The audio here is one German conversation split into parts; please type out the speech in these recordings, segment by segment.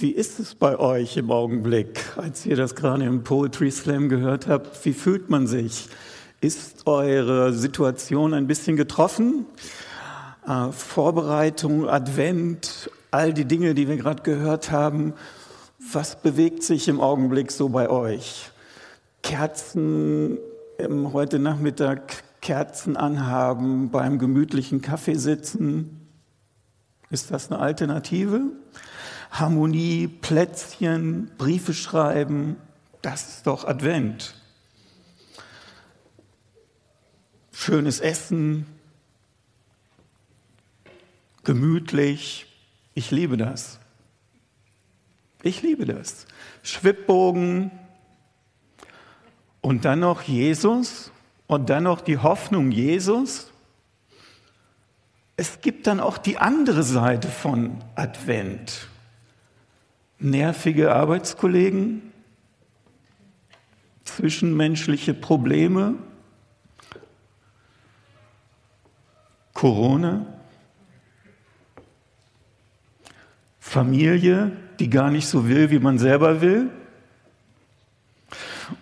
Wie ist es bei euch im Augenblick, als ihr das gerade im Poetry Slam gehört habt? Wie fühlt man sich? Ist eure Situation ein bisschen getroffen? Äh, Vorbereitung, Advent, all die Dinge, die wir gerade gehört haben. Was bewegt sich im Augenblick so bei euch? Kerzen heute Nachmittag Kerzen anhaben, beim gemütlichen Kaffee sitzen. Ist das eine Alternative? Harmonie, Plätzchen, Briefe schreiben, das ist doch Advent. Schönes Essen, gemütlich, ich liebe das. Ich liebe das. Schwibbogen und dann noch Jesus und dann noch die Hoffnung Jesus. Es gibt dann auch die andere Seite von Advent. Nervige Arbeitskollegen, zwischenmenschliche Probleme, Corona, Familie, die gar nicht so will, wie man selber will.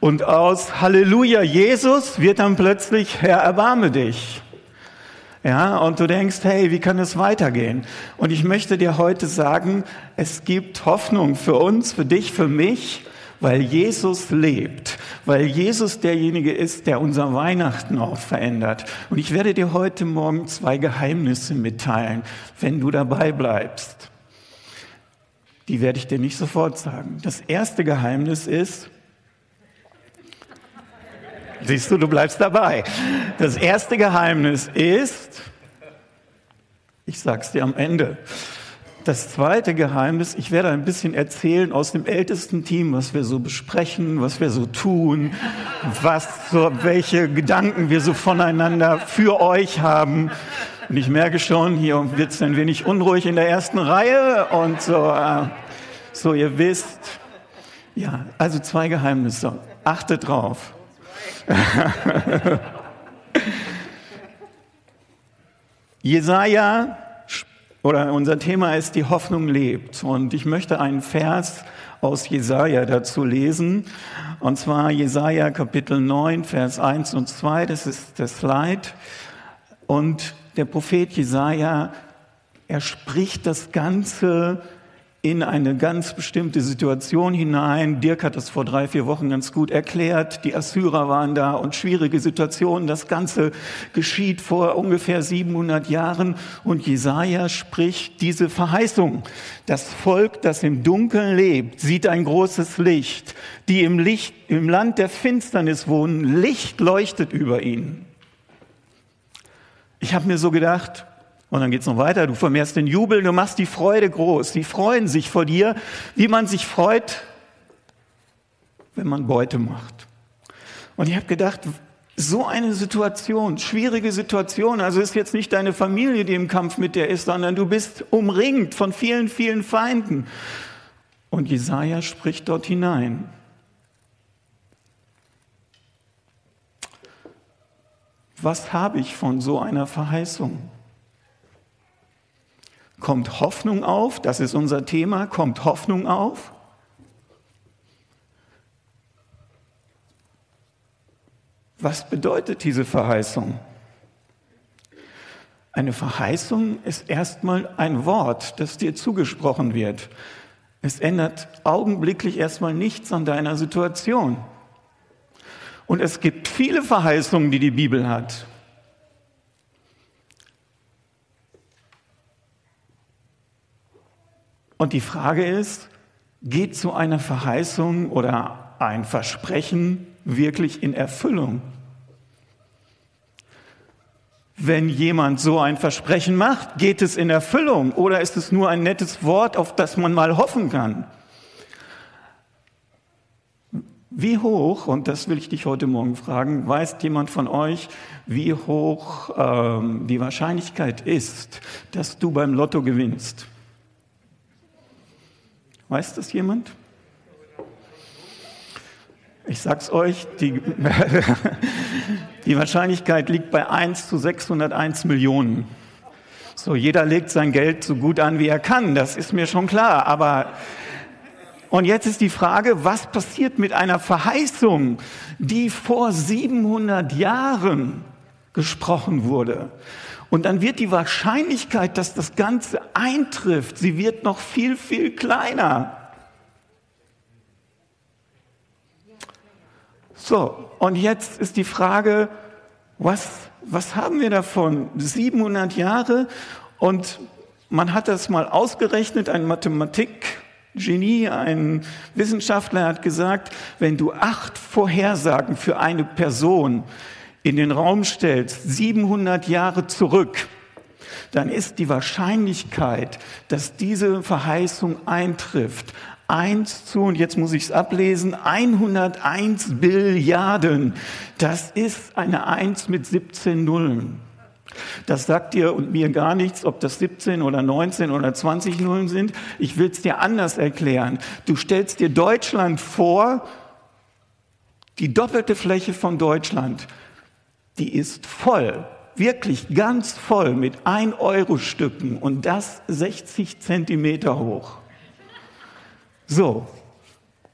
Und aus Halleluja Jesus wird dann plötzlich Herr, erbarme dich. Ja, und du denkst, hey, wie kann es weitergehen? Und ich möchte dir heute sagen, es gibt Hoffnung für uns, für dich, für mich, weil Jesus lebt, weil Jesus derjenige ist, der unser Weihnachten auch verändert. Und ich werde dir heute Morgen zwei Geheimnisse mitteilen, wenn du dabei bleibst. Die werde ich dir nicht sofort sagen. Das erste Geheimnis ist, Siehst du, du bleibst dabei. Das erste Geheimnis ist, ich sag's dir am Ende. Das zweite Geheimnis, ich werde ein bisschen erzählen aus dem ältesten Team, was wir so besprechen, was wir so tun, was so, welche Gedanken wir so voneinander für euch haben. Und ich merke schon, hier wird es ein wenig unruhig in der ersten Reihe und so, äh, so ihr wisst. Ja, also zwei Geheimnisse. Achtet drauf. Jesaja, oder unser Thema ist, die Hoffnung lebt. Und ich möchte einen Vers aus Jesaja dazu lesen. Und zwar Jesaja Kapitel 9, Vers 1 und 2. Das ist das Slide. Und der Prophet Jesaja, er spricht das Ganze in eine ganz bestimmte Situation hinein. Dirk hat das vor drei, vier Wochen ganz gut erklärt. Die Assyrer waren da und schwierige Situationen. Das Ganze geschieht vor ungefähr 700 Jahren und Jesaja spricht diese Verheißung. Das Volk, das im Dunkeln lebt, sieht ein großes Licht. Die im Licht, im Land der Finsternis wohnen, Licht leuchtet über ihnen. Ich habe mir so gedacht, und dann geht's noch weiter, du vermehrst den Jubel, du machst die Freude groß. Die freuen sich vor dir, wie man sich freut, wenn man Beute macht. Und ich habe gedacht, so eine Situation, schwierige Situation, also ist jetzt nicht deine Familie, die im Kampf mit dir ist, sondern du bist umringt von vielen, vielen Feinden. Und Jesaja spricht dort hinein. Was habe ich von so einer Verheißung? Kommt Hoffnung auf? Das ist unser Thema. Kommt Hoffnung auf? Was bedeutet diese Verheißung? Eine Verheißung ist erstmal ein Wort, das dir zugesprochen wird. Es ändert augenblicklich erstmal nichts an deiner Situation. Und es gibt viele Verheißungen, die die Bibel hat. Und die Frage ist, geht so eine Verheißung oder ein Versprechen wirklich in Erfüllung? Wenn jemand so ein Versprechen macht, geht es in Erfüllung oder ist es nur ein nettes Wort, auf das man mal hoffen kann? Wie hoch, und das will ich dich heute Morgen fragen, weiß jemand von euch, wie hoch ähm, die Wahrscheinlichkeit ist, dass du beim Lotto gewinnst? Weiß das jemand? Ich sag's euch, die, die Wahrscheinlichkeit liegt bei 1 zu 601 Millionen. So, jeder legt sein Geld so gut an, wie er kann, das ist mir schon klar. Aber, und jetzt ist die Frage, was passiert mit einer Verheißung, die vor 700 Jahren gesprochen wurde? Und dann wird die Wahrscheinlichkeit, dass das Ganze eintrifft, sie wird noch viel, viel kleiner. So, und jetzt ist die Frage, was, was haben wir davon? 700 Jahre und man hat das mal ausgerechnet, ein Mathematikgenie, ein Wissenschaftler hat gesagt, wenn du acht Vorhersagen für eine Person in den Raum stellst, 700 Jahre zurück, dann ist die Wahrscheinlichkeit, dass diese Verheißung eintrifft, 1 zu, und jetzt muss ich es ablesen, 101 Billiarden. Das ist eine 1 mit 17 Nullen. Das sagt dir und mir gar nichts, ob das 17 oder 19 oder 20 Nullen sind. Ich will es dir anders erklären. Du stellst dir Deutschland vor, die doppelte Fläche von Deutschland, die ist voll, wirklich ganz voll mit 1-Euro-Stücken und das 60 Zentimeter hoch. So,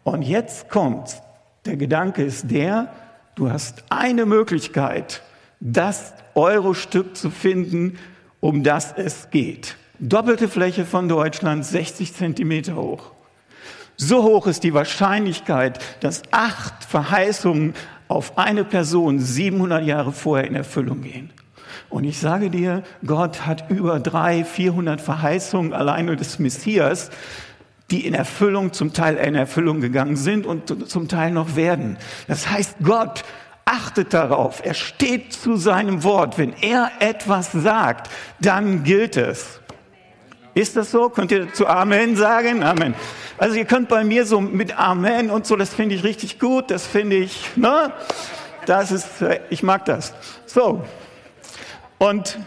und jetzt kommt, der Gedanke ist der, du hast eine Möglichkeit, das Euro-Stück zu finden, um das es geht. Doppelte Fläche von Deutschland, 60 Zentimeter hoch. So hoch ist die Wahrscheinlichkeit, dass acht Verheißungen auf eine Person 700 Jahre vorher in Erfüllung gehen. Und ich sage dir, Gott hat über drei, 400 Verheißungen alleine des Messias die in Erfüllung, zum Teil in Erfüllung gegangen sind und zum Teil noch werden. Das heißt, Gott achtet darauf, er steht zu seinem Wort. Wenn er etwas sagt, dann gilt es. Ist das so? Könnt ihr zu Amen sagen? Amen. Also ihr könnt bei mir so mit Amen und so, das finde ich richtig gut, das finde ich, ne? Das ist, ich mag das. So. Und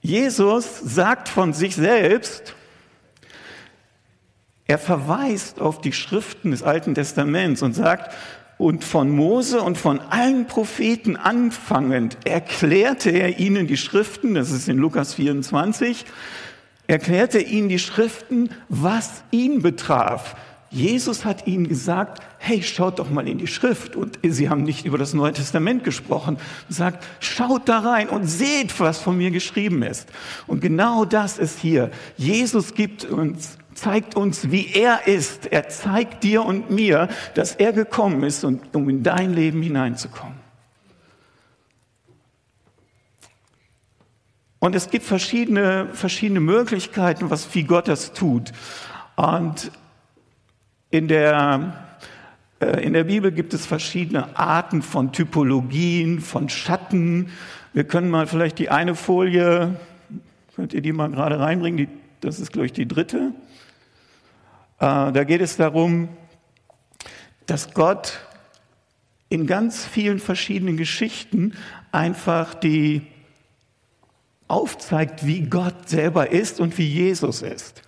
Jesus sagt von sich selbst, er verweist auf die Schriften des Alten Testaments und sagt, und von Mose und von allen Propheten anfangend erklärte er ihnen die Schriften, das ist in Lukas 24, erklärte ihnen die Schriften, was ihn betraf. Jesus hat ihnen gesagt, hey, schaut doch mal in die Schrift. Und sie haben nicht über das Neue Testament gesprochen. Sagt, schaut da rein und seht, was von mir geschrieben ist. Und genau das ist hier. Jesus gibt uns, zeigt uns, wie er ist. Er zeigt dir und mir, dass er gekommen ist, um in dein Leben hineinzukommen. Und es gibt verschiedene, verschiedene Möglichkeiten, was, wie Gott das tut. Und in der, äh, in der Bibel gibt es verschiedene Arten von Typologien, von Schatten. Wir können mal vielleicht die eine Folie, könnt ihr die mal gerade reinbringen? Die, das ist, glaube ich, die dritte. Äh, da geht es darum, dass Gott in ganz vielen verschiedenen Geschichten einfach die aufzeigt, wie Gott selber ist und wie Jesus ist.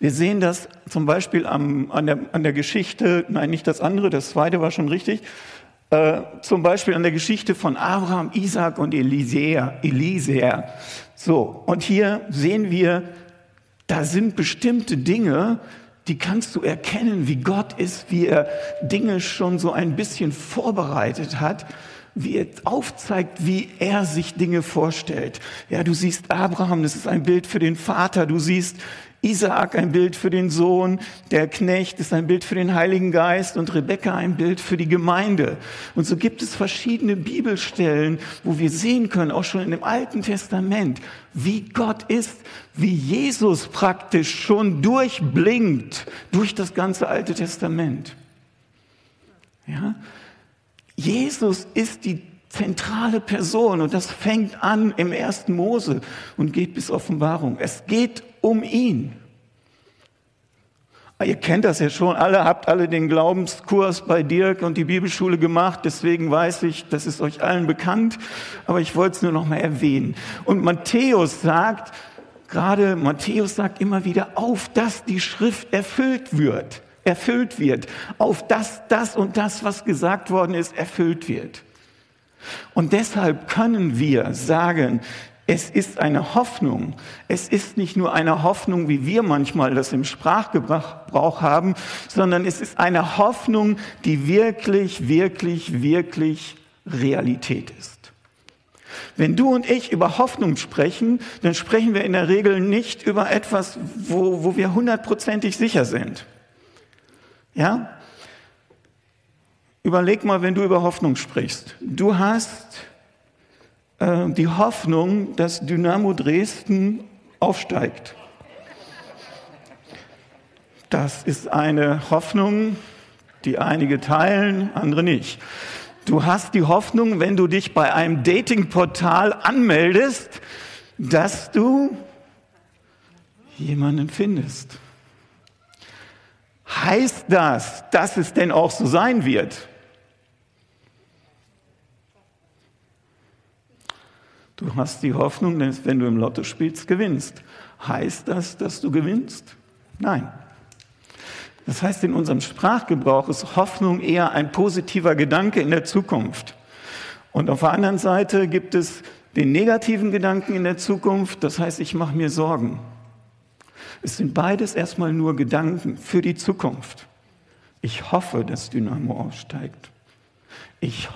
Wir sehen das zum Beispiel am, an, der, an der Geschichte, nein, nicht das andere, das zweite war schon richtig, äh, zum Beispiel an der Geschichte von Abraham, Isaac und Elisea. Elisea. So, und hier sehen wir, da sind bestimmte Dinge, die kannst du erkennen, wie Gott ist, wie er Dinge schon so ein bisschen vorbereitet hat, wie er aufzeigt, wie er sich Dinge vorstellt. Ja, du siehst Abraham, das ist ein Bild für den Vater, du siehst Isaak ein Bild für den Sohn, der Knecht ist ein Bild für den Heiligen Geist und Rebekka ein Bild für die Gemeinde. Und so gibt es verschiedene Bibelstellen, wo wir sehen können, auch schon in dem Alten Testament, wie Gott ist, wie Jesus praktisch schon durchblinkt durch das ganze Alte Testament. Ja? Jesus ist die zentrale Person und das fängt an im ersten Mose und geht bis Offenbarung. Es geht um ihn. Ihr kennt das ja schon, alle habt alle den Glaubenskurs bei Dirk und die Bibelschule gemacht, deswegen weiß ich, das ist euch allen bekannt, aber ich wollte es nur noch mal erwähnen. Und Matthäus sagt, gerade Matthäus sagt immer wieder, auf dass die Schrift erfüllt wird, erfüllt wird, auf dass das und das, was gesagt worden ist, erfüllt wird. Und deshalb können wir sagen, es ist eine Hoffnung. Es ist nicht nur eine Hoffnung, wie wir manchmal das im Sprachgebrauch haben, sondern es ist eine Hoffnung, die wirklich, wirklich, wirklich Realität ist. Wenn du und ich über Hoffnung sprechen, dann sprechen wir in der Regel nicht über etwas, wo, wo wir hundertprozentig sicher sind. Ja? Überleg mal, wenn du über Hoffnung sprichst. Du hast äh, die Hoffnung, dass Dynamo Dresden aufsteigt. Das ist eine Hoffnung, die einige teilen, andere nicht. Du hast die Hoffnung, wenn du dich bei einem Datingportal anmeldest, dass du jemanden findest. Heißt das, dass es denn auch so sein wird? Du hast die Hoffnung, dass wenn du im Lotto spielst, gewinnst. Heißt das, dass du gewinnst? Nein. Das heißt, in unserem Sprachgebrauch ist Hoffnung eher ein positiver Gedanke in der Zukunft. Und auf der anderen Seite gibt es den negativen Gedanken in der Zukunft, das heißt, ich mache mir Sorgen. Es sind beides erstmal nur Gedanken für die Zukunft. Ich hoffe, dass Dynamo aufsteigt. Ich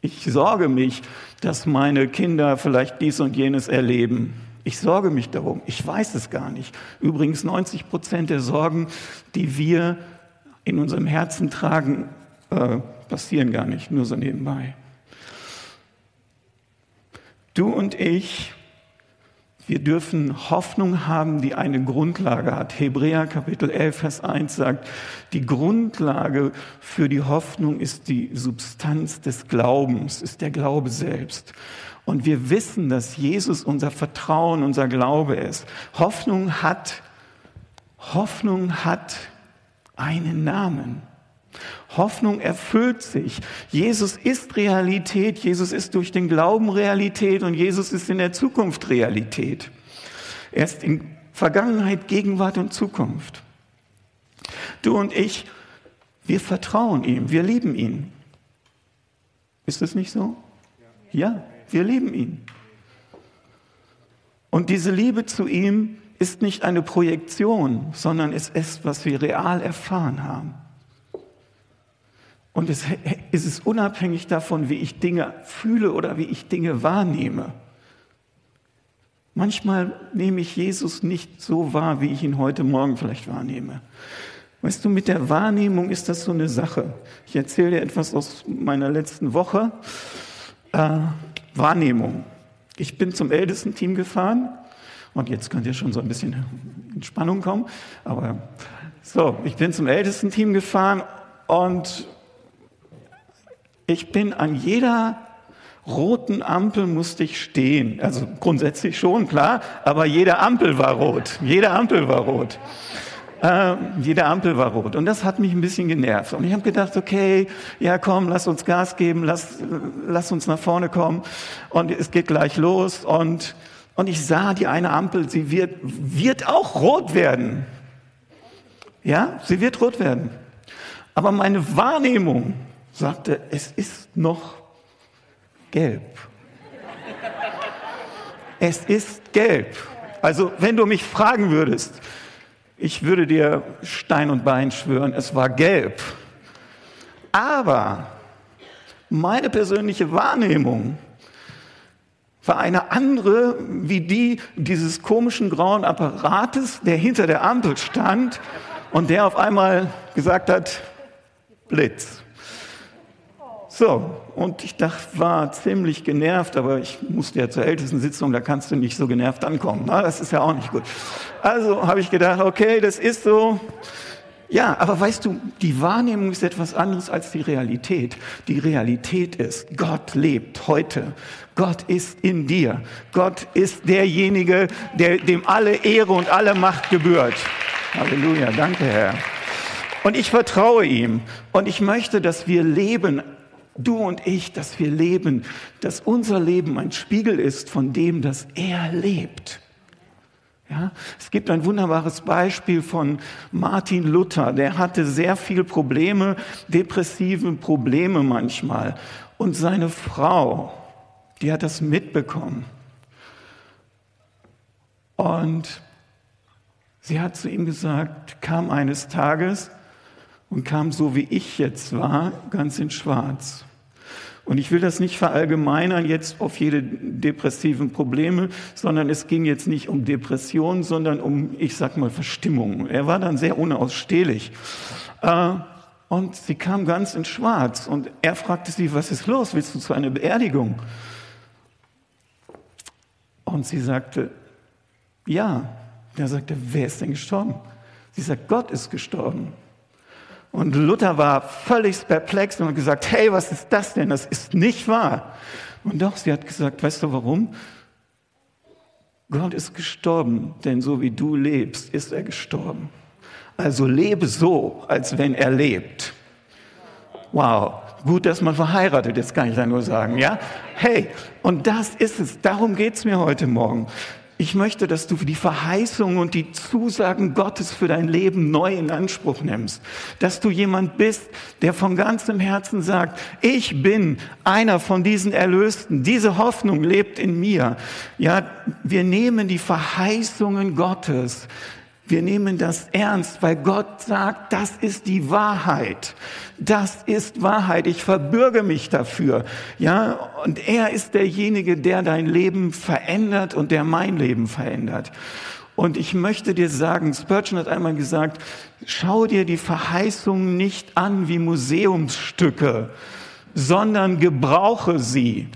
ich sorge mich, dass meine Kinder vielleicht dies und jenes erleben. Ich sorge mich darum. Ich weiß es gar nicht. Übrigens 90 Prozent der Sorgen, die wir in unserem Herzen tragen, äh, passieren gar nicht, nur so nebenbei. Du und ich wir dürfen Hoffnung haben, die eine Grundlage hat. Hebräer Kapitel 11, Vers 1 sagt, die Grundlage für die Hoffnung ist die Substanz des Glaubens, ist der Glaube selbst. Und wir wissen, dass Jesus unser Vertrauen, unser Glaube ist. Hoffnung hat, Hoffnung hat einen Namen. Hoffnung erfüllt sich. Jesus ist Realität, Jesus ist durch den Glauben Realität und Jesus ist in der Zukunft Realität. Er ist in Vergangenheit, Gegenwart und Zukunft. Du und ich, wir vertrauen ihm, wir lieben ihn. Ist es nicht so? Ja, wir lieben ihn. Und diese Liebe zu ihm ist nicht eine Projektion, sondern es ist, was wir real erfahren haben. Und es, es ist unabhängig davon, wie ich Dinge fühle oder wie ich Dinge wahrnehme. Manchmal nehme ich Jesus nicht so wahr, wie ich ihn heute Morgen vielleicht wahrnehme. Weißt du, mit der Wahrnehmung ist das so eine Sache. Ich erzähle dir etwas aus meiner letzten Woche. Äh, Wahrnehmung. Ich bin zum Ältesten-Team gefahren und jetzt könnt ihr schon so ein bisschen in Spannung kommen. Aber so, ich bin zum Ältesten-Team gefahren und ich bin an jeder roten Ampel musste ich stehen. Also grundsätzlich schon, klar, aber jede Ampel war rot. Jede Ampel war rot. Äh, jede Ampel war rot. Und das hat mich ein bisschen genervt. Und ich habe gedacht, okay, ja komm, lass uns Gas geben, lass, lass uns nach vorne kommen. Und es geht gleich los. Und, und ich sah die eine Ampel, sie wird, wird auch rot werden. Ja, sie wird rot werden. Aber meine Wahrnehmung sagte, es ist noch gelb. Es ist gelb. Also wenn du mich fragen würdest, ich würde dir Stein und Bein schwören, es war gelb. Aber meine persönliche Wahrnehmung war eine andere wie die dieses komischen grauen Apparates, der hinter der Ampel stand und der auf einmal gesagt hat, Blitz. So, und ich dachte, war ziemlich genervt, aber ich musste ja zur ältesten Sitzung, da kannst du nicht so genervt ankommen. Na, das ist ja auch nicht gut. Also habe ich gedacht, okay, das ist so. Ja, aber weißt du, die Wahrnehmung ist etwas anderes als die Realität. Die Realität ist, Gott lebt heute. Gott ist in dir. Gott ist derjenige, der, dem alle Ehre und alle Macht gebührt. Halleluja, danke Herr. Und ich vertraue ihm und ich möchte, dass wir leben, du und ich, dass wir leben, dass unser Leben ein Spiegel ist von dem, dass er lebt. Ja, es gibt ein wunderbares Beispiel von Martin Luther. Der hatte sehr viele Probleme, depressive Probleme manchmal. Und seine Frau, die hat das mitbekommen. Und sie hat zu ihm gesagt, kam eines Tages und kam so wie ich jetzt war, ganz in Schwarz. Und ich will das nicht verallgemeinern jetzt auf jede depressiven Probleme, sondern es ging jetzt nicht um Depression, sondern um, ich sag mal, Verstimmung. Er war dann sehr unausstehlich. Äh, und sie kam ganz in Schwarz und er fragte sie, was ist los? Willst du zu einer Beerdigung? Und sie sagte, ja. Er sagte, wer ist denn gestorben? Sie sagt, Gott ist gestorben. Und Luther war völlig perplex und hat gesagt, hey, was ist das denn? Das ist nicht wahr. Und doch, sie hat gesagt, weißt du warum? Gott ist gestorben, denn so wie du lebst, ist er gestorben. Also lebe so, als wenn er lebt. Wow, gut, dass man verheiratet ist, kann ich da nur sagen, ja? Hey, und das ist es, darum geht's mir heute Morgen. Ich möchte, dass du die Verheißung und die Zusagen Gottes für dein Leben neu in Anspruch nimmst. Dass du jemand bist, der von ganzem Herzen sagt, ich bin einer von diesen Erlösten. Diese Hoffnung lebt in mir. Ja, wir nehmen die Verheißungen Gottes wir nehmen das ernst, weil Gott sagt, das ist die Wahrheit. Das ist Wahrheit. Ich verbürge mich dafür. Ja, und er ist derjenige, der dein Leben verändert und der mein Leben verändert. Und ich möchte dir sagen, Spurgeon hat einmal gesagt, schau dir die Verheißungen nicht an wie Museumsstücke, sondern gebrauche sie.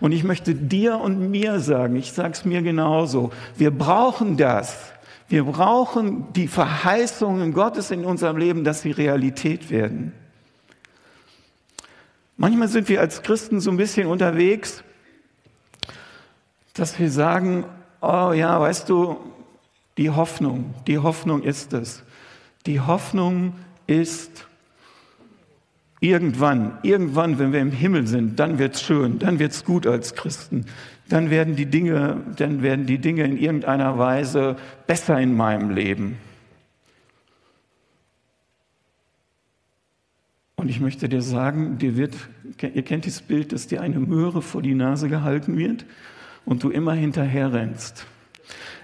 Und ich möchte dir und mir sagen, ich sage es mir genauso, wir brauchen das. Wir brauchen die Verheißungen Gottes in unserem Leben, dass sie Realität werden. Manchmal sind wir als Christen so ein bisschen unterwegs, dass wir sagen, oh ja, weißt du, die Hoffnung, die Hoffnung ist es. Die Hoffnung ist irgendwann, irgendwann, wenn wir im Himmel sind, dann wird's schön, dann wird's gut als Christen dann werden die Dinge, dann werden die Dinge in irgendeiner Weise besser in meinem Leben. Und ich möchte dir sagen, dir wird, ihr kennt dieses Bild, dass dir eine Möhre vor die Nase gehalten wird und du immer hinterher rennst.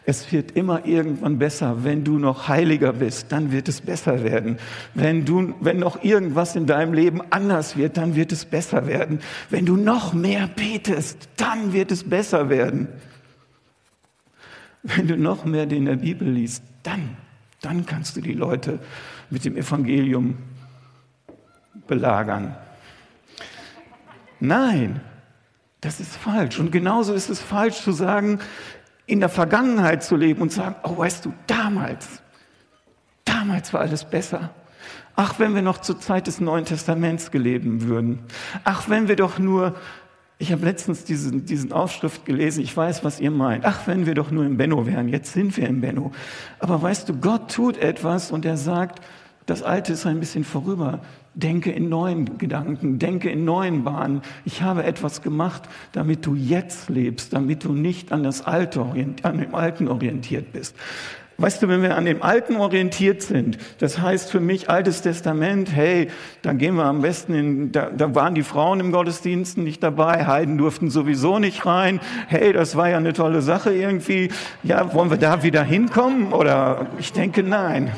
Es wird immer irgendwann besser. Wenn du noch heiliger bist, dann wird es besser werden. Wenn du, wenn noch irgendwas in deinem Leben anders wird, dann wird es besser werden. Wenn du noch mehr betest, dann wird es besser werden. Wenn du noch mehr in der Bibel liest, dann, dann kannst du die Leute mit dem Evangelium belagern. Nein, das ist falsch. Und genauso ist es falsch zu sagen, in der Vergangenheit zu leben und sagen, oh weißt du, damals, damals war alles besser. Ach, wenn wir noch zur Zeit des Neuen Testaments gelebt würden. Ach, wenn wir doch nur, ich habe letztens diesen, diesen Aufschrift gelesen, ich weiß, was ihr meint. Ach, wenn wir doch nur im Benno wären, jetzt sind wir im Benno. Aber weißt du, Gott tut etwas und er sagt, das Alte ist ein bisschen vorüber. Denke in neuen Gedanken, denke in neuen Bahnen. Ich habe etwas gemacht, damit du jetzt lebst, damit du nicht an das Alte, an dem Alten orientiert bist. Weißt du, wenn wir an dem Alten orientiert sind, das heißt für mich Altes Testament, hey, dann gehen wir am besten in, da, da waren die Frauen im Gottesdienst nicht dabei, Heiden durften sowieso nicht rein, hey, das war ja eine tolle Sache irgendwie, ja, wollen wir da wieder hinkommen? Oder ich denke, nein.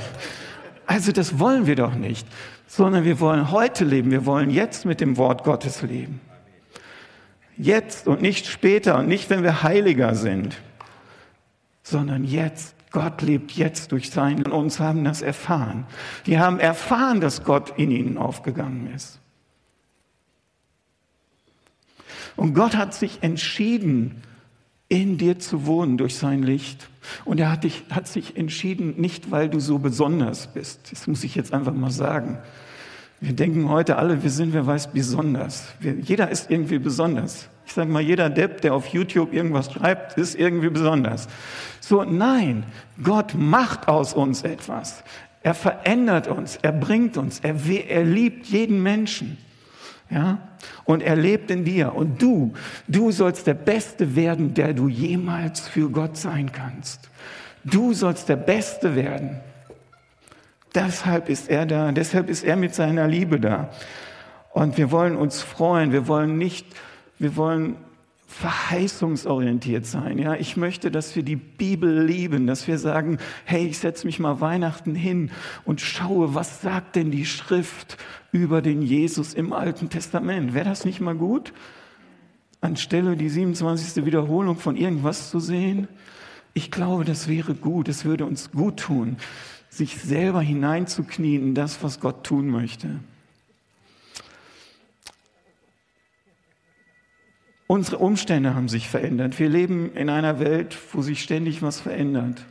Also das wollen wir doch nicht sondern wir wollen heute leben, wir wollen jetzt mit dem Wort Gottes leben. Jetzt und nicht später und nicht, wenn wir heiliger sind, sondern jetzt. Gott lebt jetzt durch seinen und uns haben das erfahren. Die haben erfahren, dass Gott in ihnen aufgegangen ist. Und Gott hat sich entschieden, in dir zu wohnen durch sein Licht. Und er hat, dich, hat sich entschieden, nicht weil du so besonders bist, das muss ich jetzt einfach mal sagen, Wir denken heute alle, wir sind, wer weiß, besonders. Wir, jeder ist irgendwie besonders. Ich sage mal, jeder Depp, der auf YouTube irgendwas schreibt, ist irgendwie besonders. So, nein, Gott macht aus uns etwas. Er verändert uns, er bringt uns, er, er liebt jeden Menschen. Ja? Und er lebt in dir. Und du, du sollst der Beste werden, der du jemals für Gott sein kannst. Du sollst der Beste werden. Deshalb ist er da, deshalb ist er mit seiner Liebe da. Und wir wollen uns freuen, wir wollen nicht, wir wollen verheißungsorientiert sein. Ja, ich möchte, dass wir die Bibel lieben, dass wir sagen, hey, ich setze mich mal Weihnachten hin und schaue, was sagt denn die Schrift über den Jesus im Alten Testament? Wäre das nicht mal gut? Anstelle die 27. Wiederholung von irgendwas zu sehen? Ich glaube, das wäre gut. Es würde uns gut tun, sich selber hineinzuknien in das, was Gott tun möchte. Unsere Umstände haben sich verändert. Wir leben in einer Welt, wo sich ständig was verändert.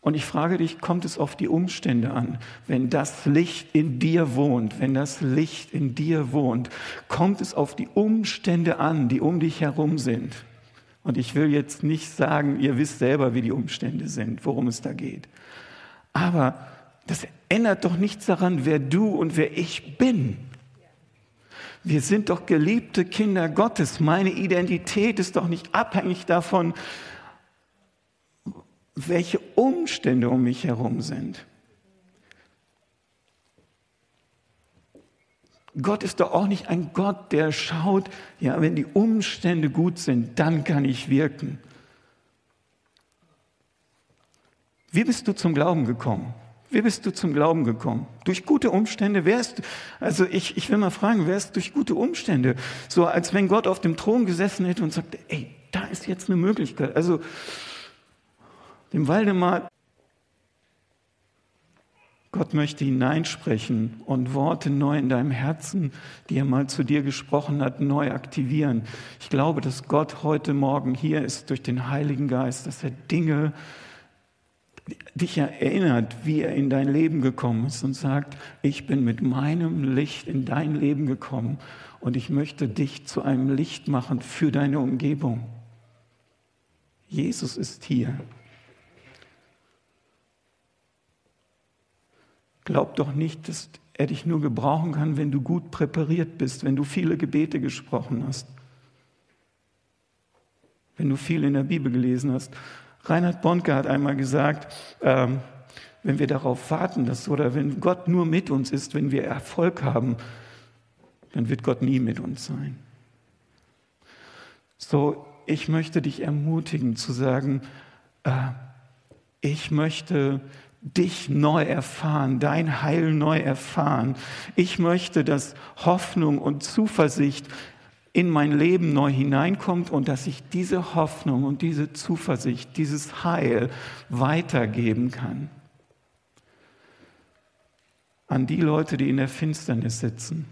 Und ich frage dich, kommt es auf die Umstände an? Wenn das Licht in dir wohnt, wenn das Licht in dir wohnt, kommt es auf die Umstände an, die um dich herum sind? Und ich will jetzt nicht sagen, ihr wisst selber, wie die Umstände sind, worum es da geht. Aber das ändert doch nichts daran, wer du und wer ich bin. Wir sind doch geliebte Kinder Gottes. Meine Identität ist doch nicht abhängig davon, welche Umstände um mich herum sind. Gott ist doch auch nicht ein Gott, der schaut, ja, wenn die Umstände gut sind, dann kann ich wirken. Wie bist du zum Glauben gekommen? Wie bist du zum Glauben gekommen? Durch gute Umstände? Wer ist, also ich, ich will mal fragen, wer ist durch gute Umstände? So als wenn Gott auf dem Thron gesessen hätte und sagte, ey, da ist jetzt eine Möglichkeit. Also dem Waldemar, Gott möchte hineinsprechen und Worte neu in deinem Herzen, die er mal zu dir gesprochen hat, neu aktivieren. Ich glaube, dass Gott heute Morgen hier ist durch den Heiligen Geist, dass er Dinge dich erinnert, wie er in dein Leben gekommen ist und sagt, ich bin mit meinem Licht in dein Leben gekommen und ich möchte dich zu einem Licht machen für deine Umgebung. Jesus ist hier. Glaub doch nicht, dass er dich nur gebrauchen kann, wenn du gut präpariert bist, wenn du viele Gebete gesprochen hast, wenn du viel in der Bibel gelesen hast Reinhard Bonke hat einmal gesagt, ähm, wenn wir darauf warten, dass, oder wenn Gott nur mit uns ist, wenn wir Erfolg haben, dann wird Gott nie mit uns sein. So, ich möchte dich ermutigen zu sagen, äh, ich möchte dich neu erfahren, dein Heil neu erfahren. Ich möchte, dass Hoffnung und Zuversicht in mein Leben neu hineinkommt und dass ich diese Hoffnung und diese Zuversicht, dieses Heil weitergeben kann an die Leute, die in der Finsternis sitzen.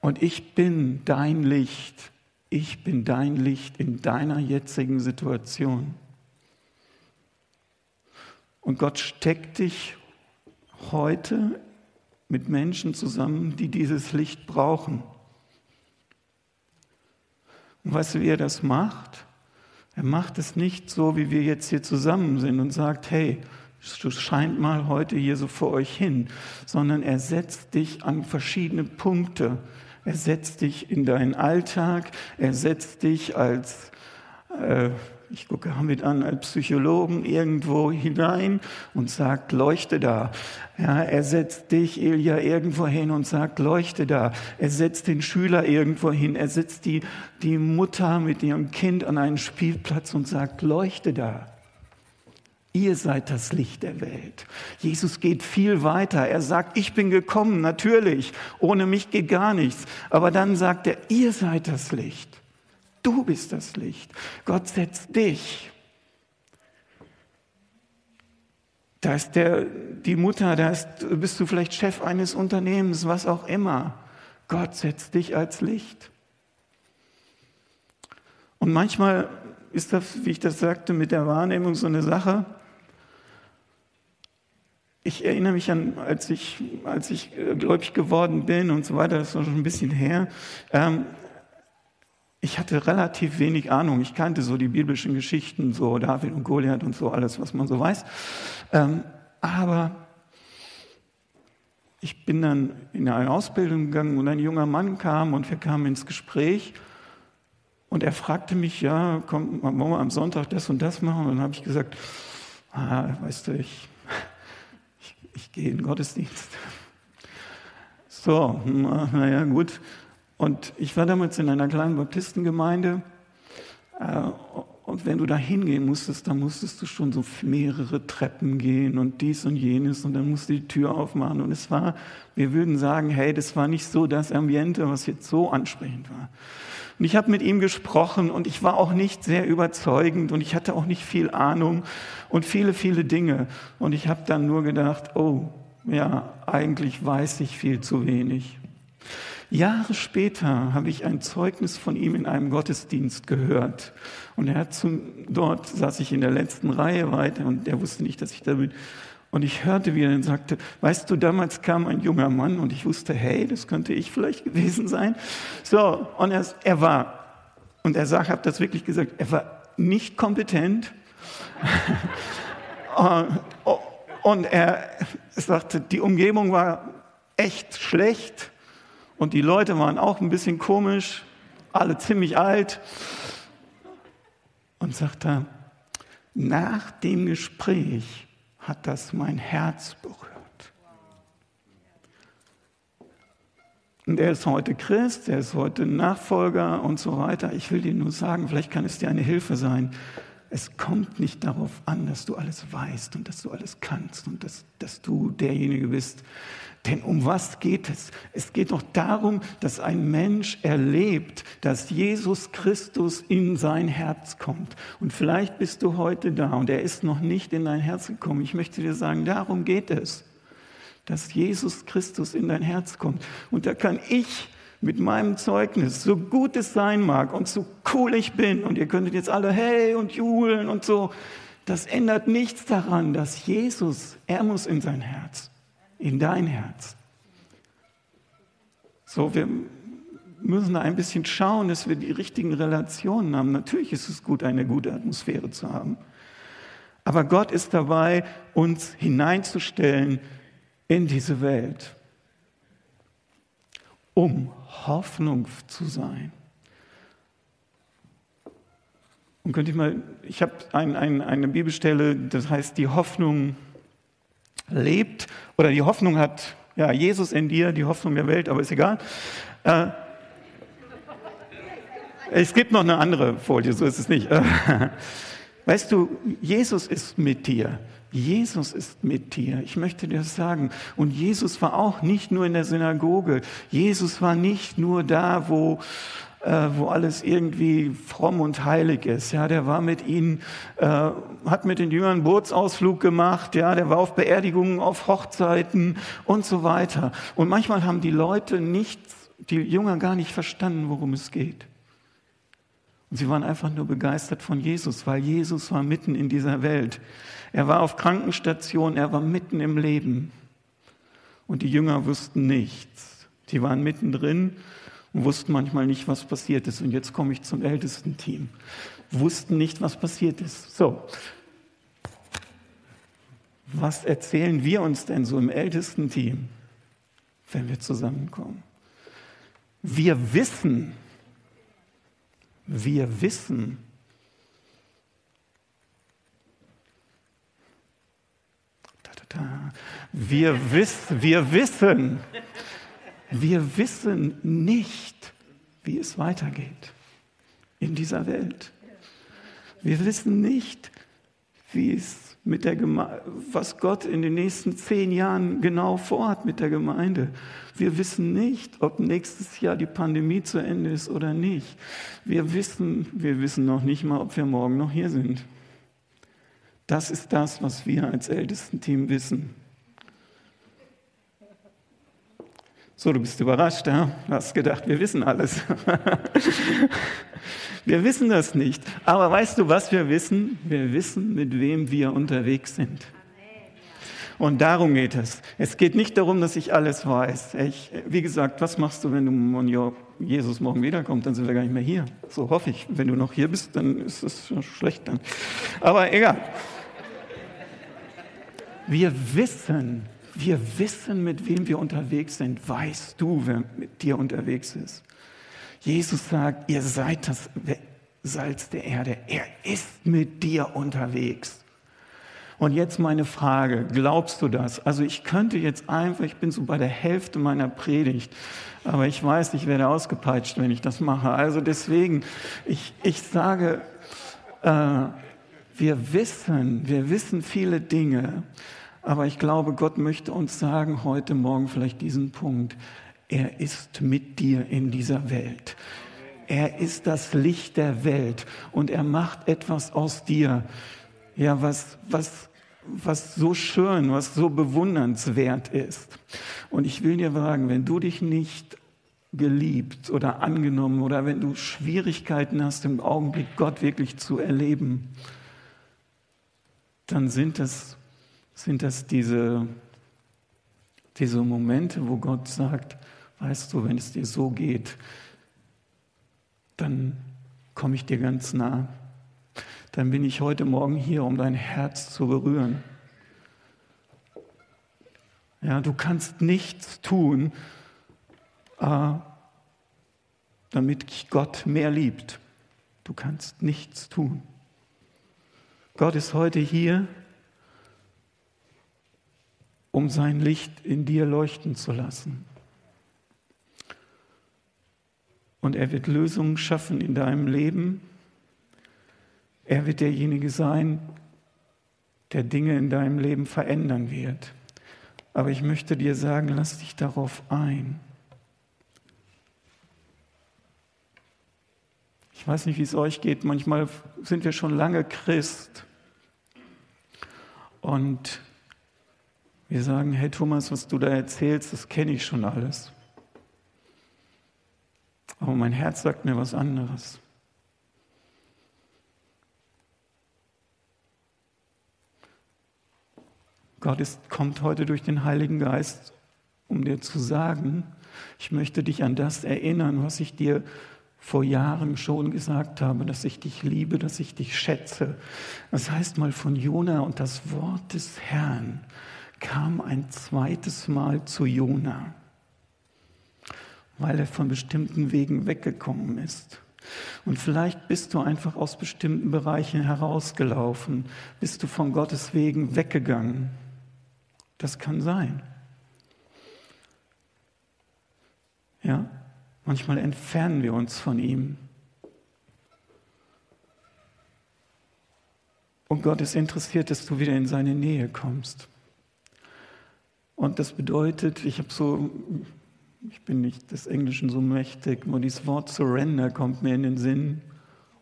Und ich bin dein Licht, ich bin dein Licht in deiner jetzigen Situation. Und Gott steckt dich heute mit Menschen zusammen, die dieses Licht brauchen. Und weißt du, wie er das macht? Er macht es nicht so, wie wir jetzt hier zusammen sind und sagt, hey, du scheint mal heute hier so vor euch hin, sondern er setzt dich an verschiedene Punkte. Er setzt dich in deinen Alltag, er setzt dich als äh, ich gucke Hamid an als Psychologen irgendwo hinein und sagt, leuchte da. Ja, er setzt dich, Ilja, irgendwo hin und sagt, leuchte da. Er setzt den Schüler irgendwo hin. Er setzt die, die Mutter mit ihrem Kind an einen Spielplatz und sagt, leuchte da. Ihr seid das Licht der Welt. Jesus geht viel weiter. Er sagt, ich bin gekommen, natürlich. Ohne mich geht gar nichts. Aber dann sagt er, ihr seid das Licht. Du bist das Licht. Gott setzt dich. Da ist der, die Mutter, da ist, bist du vielleicht Chef eines Unternehmens, was auch immer. Gott setzt dich als Licht. Und manchmal ist das, wie ich das sagte, mit der Wahrnehmung so eine Sache. ich erinnere mich an, als ich, als ich äh, gläubig geworden bin und so weiter, das ist schon ein bisschen her. Ähm, ich hatte relativ wenig Ahnung. Ich kannte so die biblischen Geschichten, so David und Goliath und so alles, was man so weiß. Ähm, aber ich bin dann in eine Ausbildung gegangen und ein junger Mann kam und wir kamen ins Gespräch und er fragte mich, ja, komm, wollen wir am Sonntag das und das machen? Und dann habe ich gesagt, ah, weißt du, ich ich gehe in den Gottesdienst. So, naja, gut. Und ich war damals in einer kleinen Baptistengemeinde. Äh, und wenn du da hingehen musstest, dann musstest du schon so mehrere Treppen gehen und dies und jenes und dann musst du die Tür aufmachen. Und es war, wir würden sagen, hey, das war nicht so das Ambiente, was jetzt so ansprechend war. Und ich habe mit ihm gesprochen und ich war auch nicht sehr überzeugend und ich hatte auch nicht viel Ahnung und viele, viele Dinge. Und ich habe dann nur gedacht, oh, ja, eigentlich weiß ich viel zu wenig. Jahre später habe ich ein Zeugnis von ihm in einem Gottesdienst gehört. Und er hat zum, dort saß ich in der letzten Reihe weiter und er wusste nicht, dass ich da bin. Und ich hörte, wie er dann sagte, weißt du, damals kam ein junger Mann und ich wusste, hey, das könnte ich vielleicht gewesen sein. So, und er, er war, und er sagt, habe das wirklich gesagt, er war nicht kompetent. und er sagte, die Umgebung war echt schlecht und die Leute waren auch ein bisschen komisch, alle ziemlich alt. Und sagte, nach dem Gespräch hat das mein Herz berührt. Und er ist heute Christ, er ist heute Nachfolger und so weiter. Ich will dir nur sagen, vielleicht kann es dir eine Hilfe sein. Es kommt nicht darauf an, dass du alles weißt und dass du alles kannst und dass, dass du derjenige bist, denn um was geht es? Es geht doch darum, dass ein Mensch erlebt, dass Jesus Christus in sein Herz kommt. Und vielleicht bist du heute da und er ist noch nicht in dein Herz gekommen. Ich möchte dir sagen, darum geht es, dass Jesus Christus in dein Herz kommt. Und da kann ich mit meinem Zeugnis, so gut es sein mag und so cool ich bin, und ihr könntet jetzt alle hey und jubeln und so, das ändert nichts daran, dass Jesus, er muss in sein Herz in dein Herz. So, wir müssen da ein bisschen schauen, dass wir die richtigen Relationen haben. Natürlich ist es gut, eine gute Atmosphäre zu haben. Aber Gott ist dabei, uns hineinzustellen in diese Welt, um Hoffnung zu sein. Und könnte ich mal, ich habe ein, ein, eine Bibelstelle, das heißt die Hoffnung lebt oder die Hoffnung hat, ja, Jesus in dir, die Hoffnung der Welt, aber ist egal. Äh, es gibt noch eine andere Folie, so ist es nicht. Weißt du, Jesus ist mit dir. Jesus ist mit dir. Ich möchte dir das sagen. Und Jesus war auch nicht nur in der Synagoge. Jesus war nicht nur da, wo äh, wo alles irgendwie fromm und heilig ist. Ja, der war mit ihnen, äh, hat mit den Jüngern Bootsausflug gemacht. Ja, der war auf Beerdigungen, auf Hochzeiten und so weiter. Und manchmal haben die Leute nicht, die Jünger gar nicht verstanden, worum es geht. Und sie waren einfach nur begeistert von Jesus, weil Jesus war mitten in dieser Welt. Er war auf Krankenstationen, er war mitten im Leben. Und die Jünger wussten nichts. Die waren mittendrin und wussten manchmal nicht, was passiert ist. Und jetzt komme ich zum ältesten Team. Wussten nicht, was passiert ist. So. Was erzählen wir uns denn so im ältesten Team, wenn wir zusammenkommen? Wir wissen, wir wissen, wir, wiss, wir wissen, wir wissen nicht, wie es weitergeht in dieser Welt. Wir wissen nicht, wie es mit der Geme was Gott in den nächsten zehn Jahren genau vorhat mit der Gemeinde. Wir wissen nicht, ob nächstes Jahr die Pandemie zu Ende ist oder nicht. Wir wissen, wir wissen noch nicht mal, ob wir morgen noch hier sind. Das ist das, was wir als Ältesten-Team wissen. So, du bist überrascht, ja? Du hast gedacht, wir wissen alles. wir wissen das nicht. Aber weißt du, was wir wissen? Wir wissen, mit wem wir unterwegs sind. Und darum geht es. Es geht nicht darum, dass ich alles weiß. Ich, wie gesagt, was machst du, wenn du Jesus morgen wiederkommt? Dann sind wir gar nicht mehr hier. So hoffe ich. Wenn du noch hier bist, dann ist es schlecht dann. Aber egal. Wir wissen, wir wissen, mit wem wir unterwegs sind. Weißt du, wer mit dir unterwegs ist? Jesus sagt, ihr seid das Salz der Erde. Er ist mit dir unterwegs. Und jetzt meine Frage, glaubst du das? Also ich könnte jetzt einfach, ich bin so bei der Hälfte meiner Predigt, aber ich weiß, ich werde ausgepeitscht, wenn ich das mache. Also deswegen, ich, ich sage, äh, wir wissen, wir wissen viele Dinge, aber ich glaube, Gott möchte uns sagen heute Morgen vielleicht diesen Punkt. Er ist mit dir in dieser Welt. Er ist das Licht der Welt und er macht etwas aus dir, ja, was, was, was so schön, was so bewundernswert ist. Und ich will dir sagen, wenn du dich nicht geliebt oder angenommen oder wenn du Schwierigkeiten hast, im Augenblick Gott wirklich zu erleben, dann sind das, sind das diese, diese Momente, wo Gott sagt, weißt du, wenn es dir so geht, dann komme ich dir ganz nah dann bin ich heute Morgen hier, um dein Herz zu berühren. Ja, du kannst nichts tun, äh, damit Gott mehr liebt. Du kannst nichts tun. Gott ist heute hier, um sein Licht in dir leuchten zu lassen. Und er wird Lösungen schaffen in deinem Leben er wird derjenige sein, der Dinge in deinem Leben verändern wird. Aber ich möchte dir sagen, lass dich darauf ein. Ich weiß nicht, wie es euch geht. Manchmal sind wir schon lange Christ. Und wir sagen, hey Thomas, was du da erzählst, das kenne ich schon alles. Aber mein Herz sagt mir was anderes. Gott ist, kommt heute durch den Heiligen Geist, um dir zu sagen, ich möchte dich an das erinnern, was ich dir vor Jahren schon gesagt habe, dass ich dich liebe, dass ich dich schätze. Das heißt mal von Jona und das Wort des Herrn kam ein zweites Mal zu Jona, weil er von bestimmten Wegen weggekommen ist. Und vielleicht bist du einfach aus bestimmten Bereichen herausgelaufen, bist du von Gottes Wegen weggegangen. Das kann sein. Ja, manchmal entfernen wir uns von ihm. Und Gott ist interessiert, dass du wieder in seine Nähe kommst. Und das bedeutet, ich habe so, ich bin nicht des Englischen so mächtig, nur dieses Wort Surrender kommt mir in den Sinn.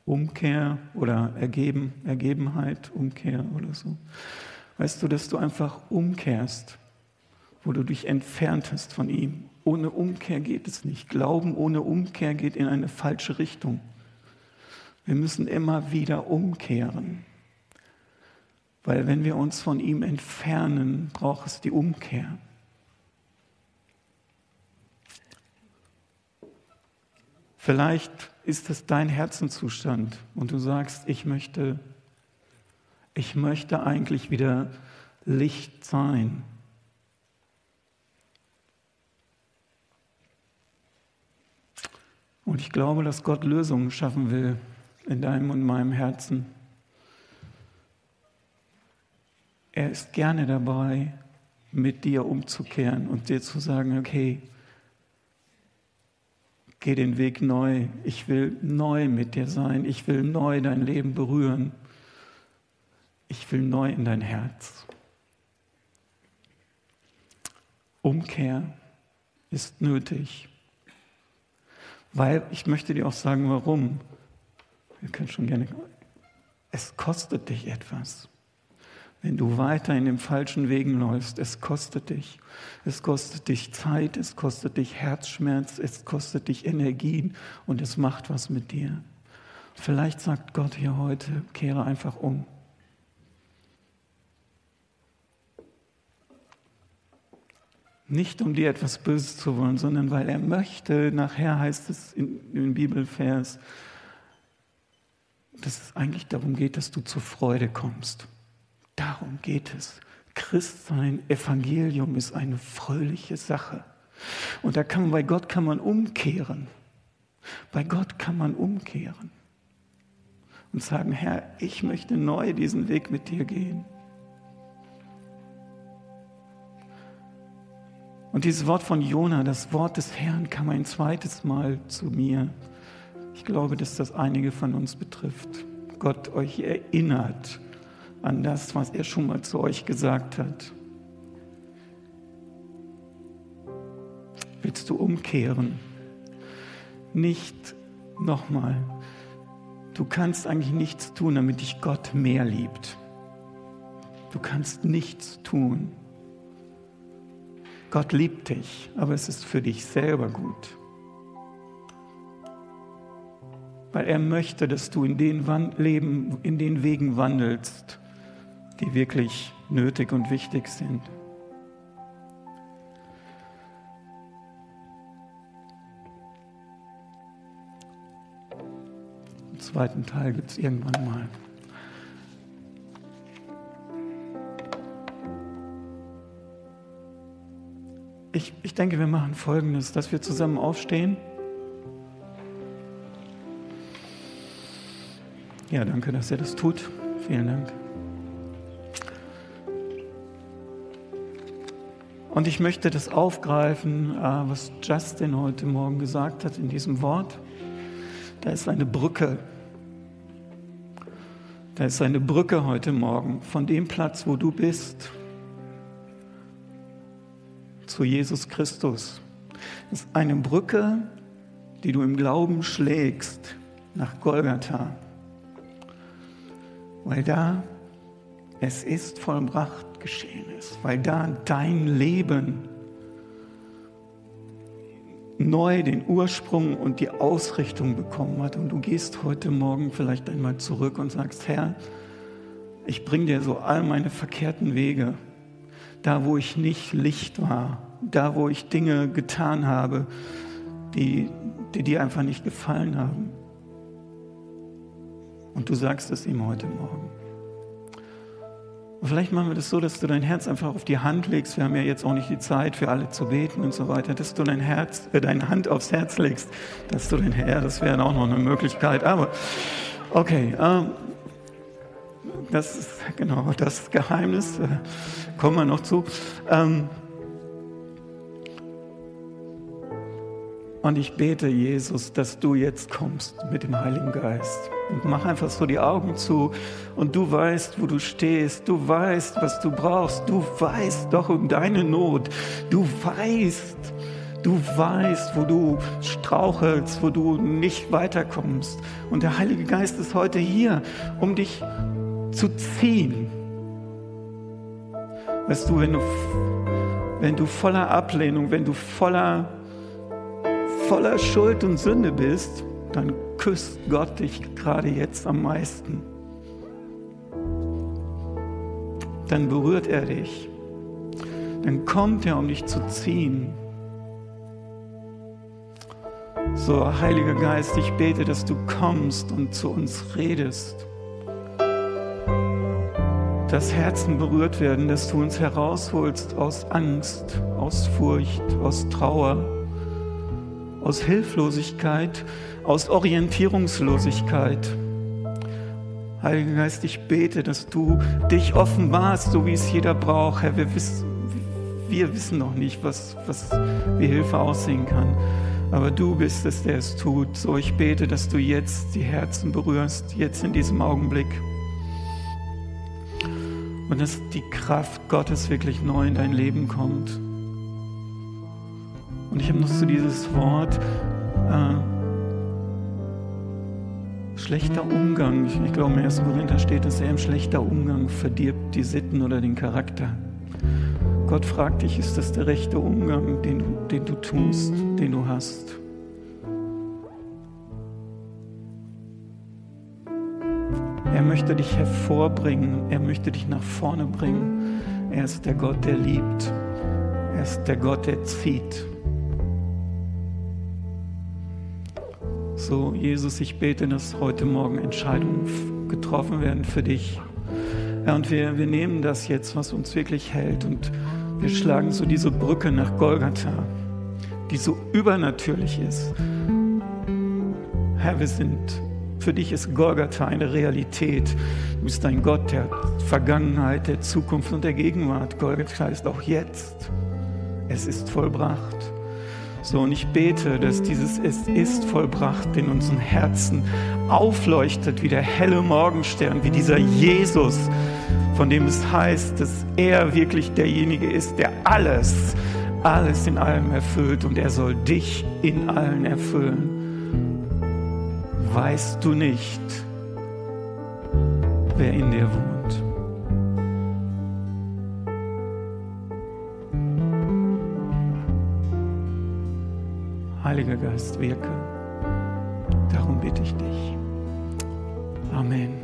Umkehr oder Ergeben, Ergebenheit, Umkehr oder so. Weißt du, dass du einfach umkehrst, wo du dich entfernt hast von ihm. Ohne Umkehr geht es nicht. Glauben ohne Umkehr geht in eine falsche Richtung. Wir müssen immer wieder umkehren. Weil wenn wir uns von ihm entfernen, braucht es die Umkehr. Vielleicht ist es dein Herzenzustand und du sagst, ich möchte ich möchte eigentlich wieder Licht sein. Und ich glaube, dass Gott Lösungen schaffen will in deinem und meinem Herzen. Er ist gerne dabei, mit dir umzukehren und dir zu sagen, okay, geh den Weg neu. Ich will neu mit dir sein. Ich will neu dein Leben berühren ich will neu in dein Herz. Umkehr ist nötig. Weil ich möchte dir auch sagen, warum. Wir können schon gerne. Es kostet dich etwas. Wenn du weiter in den falschen Wegen läufst, es kostet dich. Es kostet dich Zeit, es kostet dich Herzschmerz, es kostet dich Energien und es macht was mit dir. Vielleicht sagt Gott hier heute, kehre einfach um. Nicht um dir etwas Böses zu wollen, sondern weil er möchte, nachher heißt es im Bibelvers, dass es eigentlich darum geht, dass du zur Freude kommst. Darum geht es. Christsein, Evangelium ist eine fröhliche Sache. Und da kann man, bei Gott kann man umkehren. Bei Gott kann man umkehren und sagen, Herr, ich möchte neu diesen Weg mit dir gehen. Und dieses Wort von Jona, das Wort des Herrn, kam ein zweites Mal zu mir. Ich glaube, dass das einige von uns betrifft. Gott euch erinnert an das, was er schon mal zu euch gesagt hat. Willst du umkehren? Nicht nochmal. Du kannst eigentlich nichts tun, damit dich Gott mehr liebt. Du kannst nichts tun. Gott liebt dich, aber es ist für dich selber gut. Weil er möchte, dass du in den Leben, in den Wegen wandelst, die wirklich nötig und wichtig sind. Den zweiten Teil gibt es irgendwann mal. Ich, ich denke, wir machen Folgendes, dass wir zusammen aufstehen. Ja, danke, dass ihr das tut. Vielen Dank. Und ich möchte das aufgreifen, äh, was Justin heute Morgen gesagt hat in diesem Wort. Da ist eine Brücke. Da ist eine Brücke heute Morgen von dem Platz, wo du bist, zu Jesus Christus. Das ist eine Brücke, die du im Glauben schlägst nach Golgatha. Weil da es ist vollbracht geschehen ist, weil da dein Leben neu den Ursprung und die Ausrichtung bekommen hat. Und du gehst heute Morgen vielleicht einmal zurück und sagst, Herr, ich bringe dir so all meine verkehrten Wege, da wo ich nicht Licht war, da wo ich Dinge getan habe, die, die dir einfach nicht gefallen haben. Und du sagst es ihm heute Morgen. Und vielleicht machen wir das so, dass du dein Herz einfach auf die Hand legst. Wir haben ja jetzt auch nicht die Zeit für alle zu beten und so weiter, dass du dein Herz, äh, deine Hand aufs Herz legst, dass du dein Herr, das wäre auch noch eine Möglichkeit. Aber okay, ähm, das ist genau das Geheimnis. Äh, kommen wir noch zu. Ähm, Und ich bete, Jesus, dass du jetzt kommst mit dem Heiligen Geist. Und mach einfach so die Augen zu und du weißt, wo du stehst. Du weißt, was du brauchst. Du weißt doch um deine Not. Du weißt, du weißt, wo du strauchelst, wo du nicht weiterkommst. Und der Heilige Geist ist heute hier, um dich zu ziehen. Weißt du, wenn du, wenn du voller Ablehnung, wenn du voller voller Schuld und Sünde bist, dann küsst Gott dich gerade jetzt am meisten. Dann berührt er dich. Dann kommt er, um dich zu ziehen. So, Heiliger Geist, ich bete, dass du kommst und zu uns redest. Dass Herzen berührt werden, dass du uns herausholst aus Angst, aus Furcht, aus Trauer aus Hilflosigkeit, aus Orientierungslosigkeit. Heiliger Geist, ich bete, dass du dich offenbarst, so wie es jeder braucht. Herr, wir wissen, wir wissen noch nicht, was, was, wie Hilfe aussehen kann. Aber du bist es, der es tut. So, ich bete, dass du jetzt die Herzen berührst, jetzt in diesem Augenblick. Und dass die Kraft Gottes wirklich neu in dein Leben kommt. Und ich habe noch so dieses Wort, äh, schlechter Umgang. Ich, ich glaube, im 1. Korinther steht, dass er im schlechter Umgang verdirbt die Sitten oder den Charakter. Gott fragt dich, ist das der rechte Umgang, den du, den du tust, den du hast? Er möchte dich hervorbringen, er möchte dich nach vorne bringen. Er ist der Gott, der liebt. Er ist der Gott, der zieht. So, Jesus, ich bete, dass heute Morgen Entscheidungen getroffen werden für dich. Ja, und wir, wir nehmen das jetzt, was uns wirklich hält, und wir schlagen so diese Brücke nach Golgatha, die so übernatürlich ist. Herr, wir sind, für dich ist Golgatha eine Realität. Du bist ein Gott der Vergangenheit, der Zukunft und der Gegenwart. Golgatha ist auch jetzt. Es ist vollbracht. So, und ich bete, dass dieses Es ist vollbracht in unseren Herzen aufleuchtet wie der helle Morgenstern, wie dieser Jesus, von dem es heißt, dass er wirklich derjenige ist, der alles, alles in allem erfüllt und er soll dich in allen erfüllen. Weißt du nicht, wer in dir wohnt? Heiliger Geist, wirke. Darum bitte ich dich. Amen.